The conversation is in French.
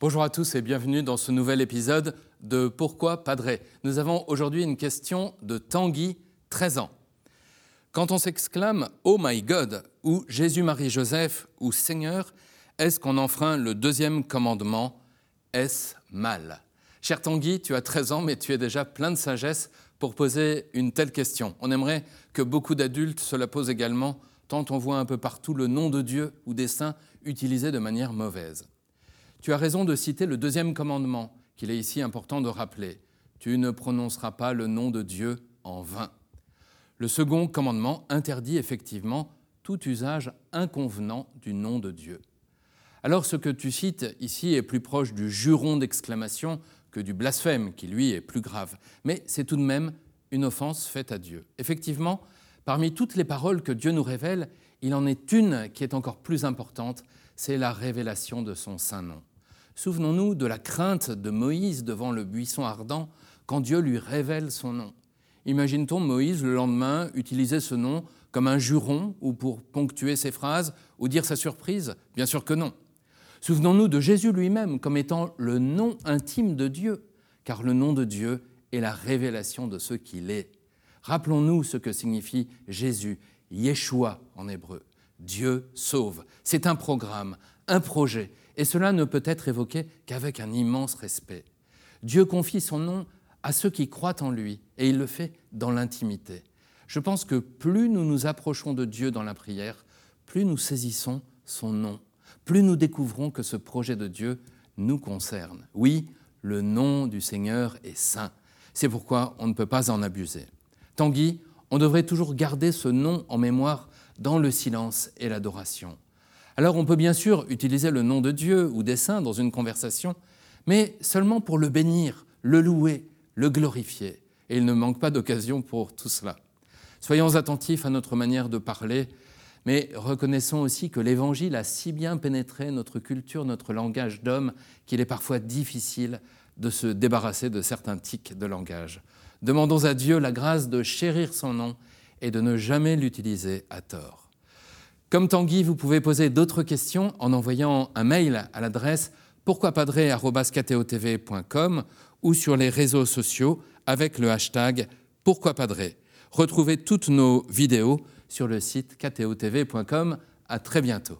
Bonjour à tous et bienvenue dans ce nouvel épisode de Pourquoi Padré Nous avons aujourd'hui une question de Tanguy, 13 ans. Quand on s'exclame Oh my God ou Jésus-Marie-Joseph ou Seigneur, est-ce qu'on enfreint le deuxième commandement Est-ce mal? Cher Tanguy, tu as 13 ans, mais tu es déjà plein de sagesse pour poser une telle question. On aimerait que beaucoup d'adultes se la posent également, tant on voit un peu partout le nom de Dieu ou des saints utilisé de manière mauvaise. Tu as raison de citer le deuxième commandement, qu'il est ici important de rappeler. Tu ne prononceras pas le nom de Dieu en vain. Le second commandement interdit effectivement tout usage inconvenant du nom de Dieu. Alors ce que tu cites ici est plus proche du juron d'exclamation que du blasphème, qui lui est plus grave. Mais c'est tout de même une offense faite à Dieu. Effectivement, parmi toutes les paroles que Dieu nous révèle, il en est une qui est encore plus importante, c'est la révélation de son saint nom. Souvenons-nous de la crainte de Moïse devant le buisson ardent quand Dieu lui révèle son nom. Imagine-t-on Moïse le lendemain utiliser ce nom comme un juron ou pour ponctuer ses phrases ou dire sa surprise? Bien sûr que non. Souvenons-nous de Jésus lui-même comme étant le nom intime de Dieu, car le nom de Dieu est la révélation de ce qu'il est. Rappelons-nous ce que signifie Jésus, Yeshua en hébreu. Dieu sauve. C'est un programme, un projet, et cela ne peut être évoqué qu'avec un immense respect. Dieu confie son nom à ceux qui croient en lui, et il le fait dans l'intimité. Je pense que plus nous nous approchons de Dieu dans la prière, plus nous saisissons son nom, plus nous découvrons que ce projet de Dieu nous concerne. Oui, le nom du Seigneur est saint. C'est pourquoi on ne peut pas en abuser. Tanguy, on devrait toujours garder ce nom en mémoire dans le silence et l'adoration. Alors on peut bien sûr utiliser le nom de Dieu ou des saints dans une conversation, mais seulement pour le bénir, le louer, le glorifier. Et il ne manque pas d'occasion pour tout cela. Soyons attentifs à notre manière de parler, mais reconnaissons aussi que l'Évangile a si bien pénétré notre culture, notre langage d'homme, qu'il est parfois difficile de se débarrasser de certains tics de langage. Demandons à Dieu la grâce de chérir son nom et de ne jamais l'utiliser à tort. Comme Tanguy, vous pouvez poser d'autres questions en envoyant un mail à l'adresse pourquoipadré.com ou sur les réseaux sociaux avec le hashtag pourquoipadré. Retrouvez toutes nos vidéos sur le site ktotv.com. À très bientôt.